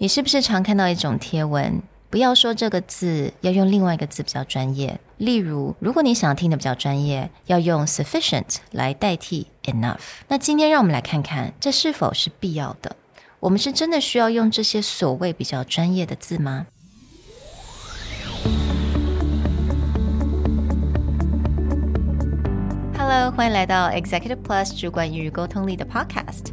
你是不是常看到一种贴文？不要说这个字，要用另外一个字比较专业。例如，如果你想听的比较专业，要用 sufficient 来代替 enough。那今天让我们来看看，这是否是必要的？我们是真的需要用这些所谓比较专业的字吗？Hello，欢迎来到 Executive Plus 主管与沟通力的 Podcast。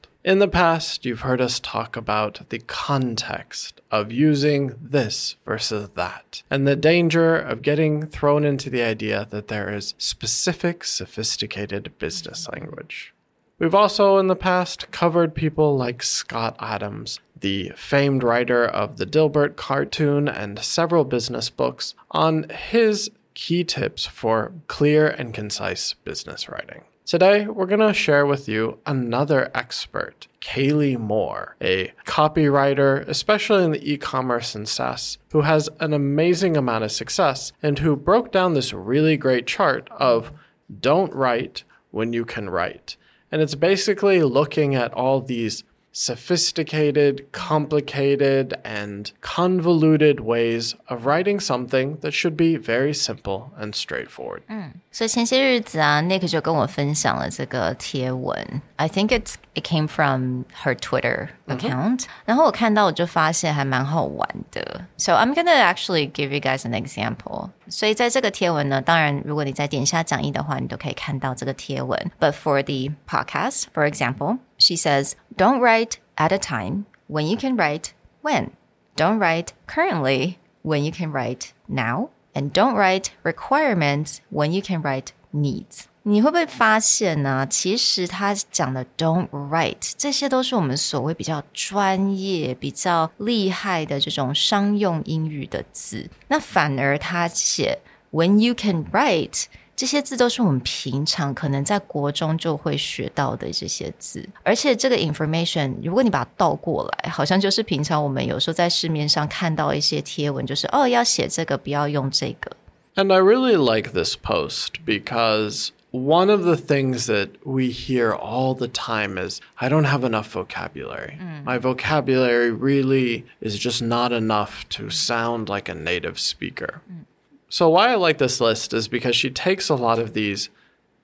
In the past, you've heard us talk about the context of using this versus that, and the danger of getting thrown into the idea that there is specific, sophisticated business language. We've also in the past covered people like Scott Adams, the famed writer of the Dilbert cartoon and several business books, on his key tips for clear and concise business writing. Today, we're going to share with you another expert, Kaleigh Moore, a copywriter, especially in the e commerce and SaaS, who has an amazing amount of success and who broke down this really great chart of don't write when you can write. And it's basically looking at all these sophisticated, complicated, and convoluted ways of writing something that should be very simple and straightforward. 嗯，所以前些日子啊，Nick 就跟我分享了这个贴文。I think it's it came from her Twitter account，、嗯、然后我看到我就发现还蛮好玩的。So I'm gonna actually give you guys an example. 所以在这个贴文呢，当然如果你在点下讲义的话，你都可以看到这个贴文。But for the podcast, for example. She says, Don't write at a time when you can write when. Don't write currently when you can write now. And don't write requirements when you can write needs. 你会不会发现呢？其实他讲的 "don't write" 这些都是我们所谓比较专业、比较厉害的这种商用英语的字。那反而他写 "when you can write"。这些字都是我们平常可能在国中就会学到的这些字，而且这个 information，如果你把它倒过来，好像就是平常我们有时候在市面上看到一些贴文，就是哦要写这个，不要用这个。And I really like this post because one of the things that we hear all the time is I don't have enough vocabulary. Mm. My vocabulary really is just not enough to sound like a native speaker. Mm. So, why I like this list is because she takes a lot of these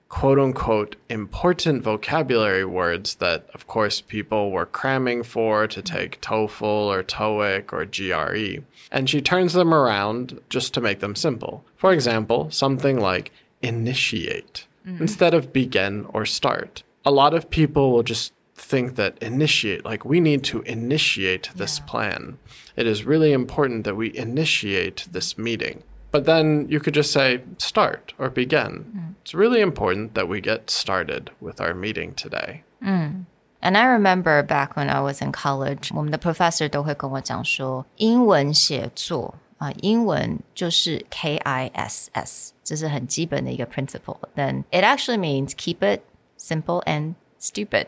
quote unquote important vocabulary words that, of course, people were cramming for to take TOEFL or TOEIC or GRE, and she turns them around just to make them simple. For example, something like initiate mm-hmm. instead of begin or start. A lot of people will just think that initiate, like we need to initiate this yeah. plan. It is really important that we initiate this meeting. But then you could just say start or begin. Mm. It's really important that we get started with our meeting today. Mm. And I remember back when I was in college, 我们的 professor 都会跟我讲说，英文写作 啊，英文就是 K I S S，这是很基本的一个 principle. Then it actually means keep it simple and stupid.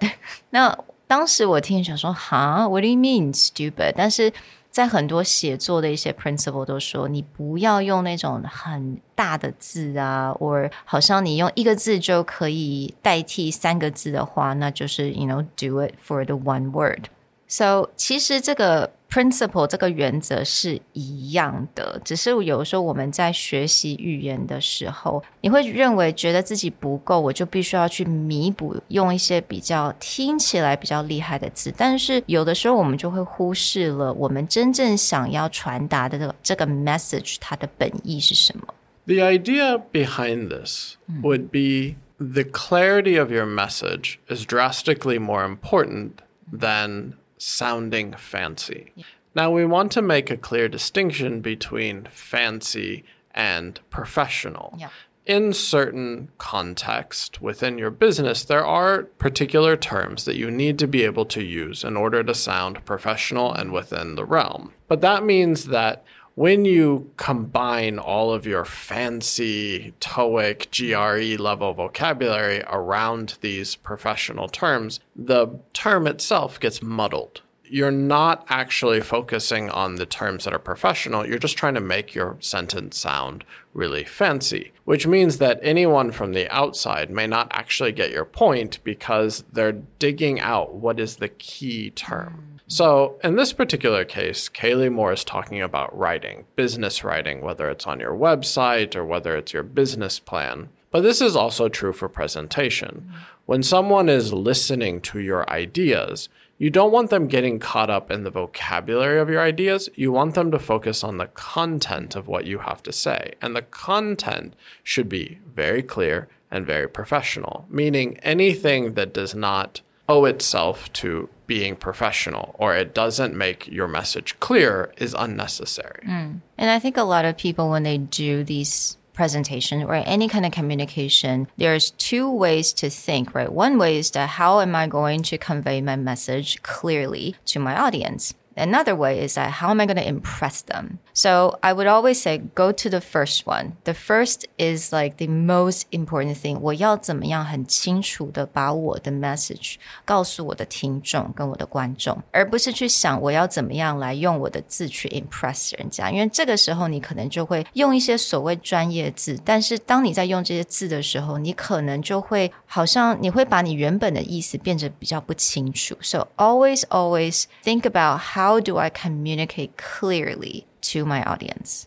那当时我听想说，哈，What do you mean stupid？但是在很多写作的一些 principle 都说，你不要用那种很大的字啊，或好像你用一个字就可以代替三个字的话，那就是 you know do it for the one word。So 其实这个 principle 这个原则是一样的，只是有时候我们在学习语言的时候，你会认为觉得自己不够，我就必须要去弥补，用一些比较听起来比较厉害的字。但是有的时候我们就会忽视了我们真正想要传达的这个这个 message 它的本意是什么。The idea behind this would be the clarity of your message is drastically more important than sounding fancy. Now, we want to make a clear distinction between fancy and professional. Yeah. In certain context within your business, there are particular terms that you need to be able to use in order to sound professional and within the realm. But that means that when you combine all of your fancy TOEIC, GRE level vocabulary around these professional terms, the term itself gets muddled. You're not actually focusing on the terms that are professional. You're just trying to make your sentence sound really fancy, which means that anyone from the outside may not actually get your point because they're digging out what is the key term. So, in this particular case, Kaleigh Moore is talking about writing, business writing, whether it's on your website or whether it's your business plan. But this is also true for presentation. When someone is listening to your ideas, you don't want them getting caught up in the vocabulary of your ideas. You want them to focus on the content of what you have to say. And the content should be very clear and very professional, meaning anything that does not owe itself to being professional or it doesn't make your message clear is unnecessary. Mm. And I think a lot of people, when they do these presentation or any kind of communication, there's two ways to think, right? One way is that how am I going to convey my message clearly to my audience? Another way is that how am I going to impress them? So I would always say go to the first one. The first is like the most important thing. 我要怎么样很清楚的把我的 message 告诉我的听众跟我的观众，而不是去想我要怎么样来用我的字去 impress 人家。因为这个时候你可能就会用一些所谓专业字，但是当你在用这些字的时候，你可能就会好像你会把你原本的意思变得比较不清楚。So always, always think about how do I communicate clearly to my audience.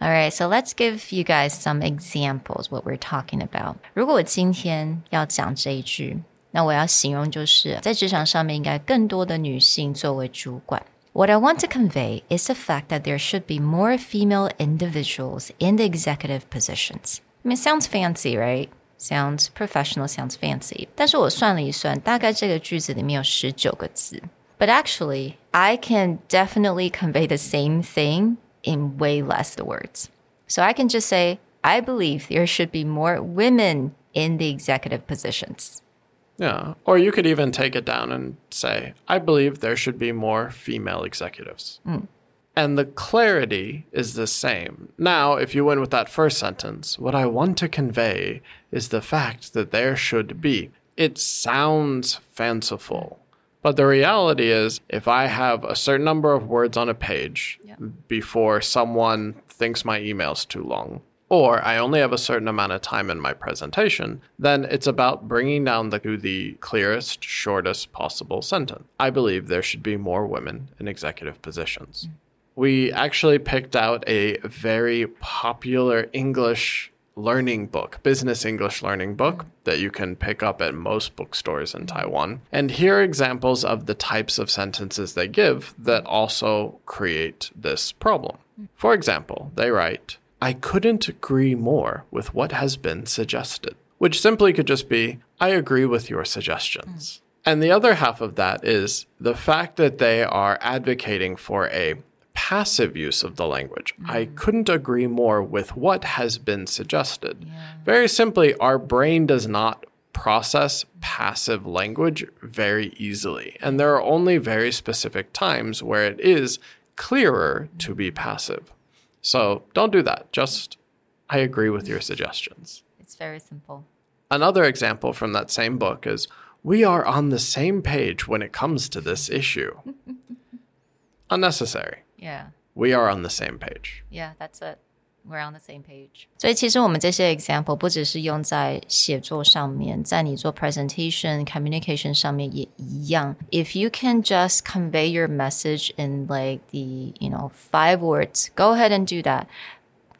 All right, so let's give you guys some examples what we're talking about. 如果我今天要讲这一句，那我要形容就是在职场上面应该更多的女性作为主管。What I want to convey is the fact that there should be more female individuals in the executive positions. I mean, it sounds fancy, right? Sounds professional, sounds fancy. 但是我算了一算，大概这个句子里面有十九个字。 But actually, I can definitely convey the same thing in way less words. So I can just say, I believe there should be more women in the executive positions. Yeah. Or you could even take it down and say, I believe there should be more female executives. Hmm. And the clarity is the same. Now, if you went with that first sentence, what I want to convey is the fact that there should be. It sounds fanciful. But the reality is, if I have a certain number of words on a page before someone thinks my email's too long, or I only have a certain amount of time in my presentation, then it's about bringing down the, to the clearest, shortest possible sentence. I believe there should be more women in executive positions. Mm. We actually picked out a very popular English learning book, business English learning book that you can pick up at most bookstores in Taiwan. And here are examples of the types of sentences they give that also create this problem. For example, they write, I couldn't agree more with what has been suggested, which simply could just be, I agree with your suggestions. Hmm. And the other half of that is the fact that they are advocating for a passive use of the language. I mm. couldn't agree more with what has been suggested. Very simply, our brain does not process passive language very easily. And there are only very specific times where it is clearer to be passive. So don't do that. Just, I agree with your suggestions. It's very simple. Another example from that same book is we are on the same page when it comes to this issue. Unnecessary. Yeah. We are on the same page. Yeah, that's it. We're on the same page. 所以其实我们这些 example 不只是用在写作上面，在你做 presentation、communication 上面也一样。If you can just convey your message in like the you know five words, go ahead and do that.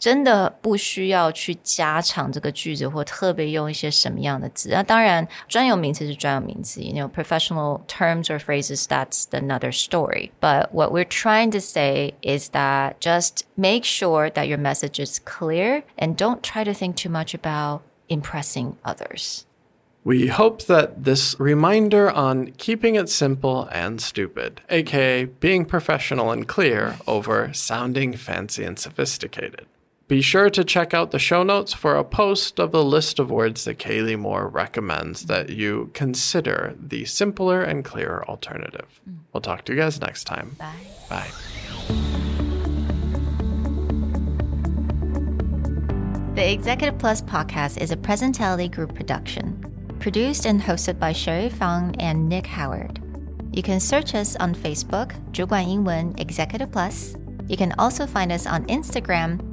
真的不需要去加长这个句子，或特别用一些什么样的字。那当然，专有名词是专有名词，you know professional terms or phrases that's another story. But what we're trying to say is that just make sure that your message is clear and don't try to think too much about impressing others. We hope that this reminder on keeping it simple and stupid, aka being professional and clear over sounding fancy and sophisticated. be sure to check out the show notes for a post of the list of words that Kaleigh Moore recommends that you consider the simpler and clearer alternative. We'll talk to you guys next time. Bye. Bye. The Executive Plus podcast is a Presentality Group production, produced and hosted by Sherry Fang and Nick Howard. You can search us on Facebook, 主管英文 Executive Plus. You can also find us on Instagram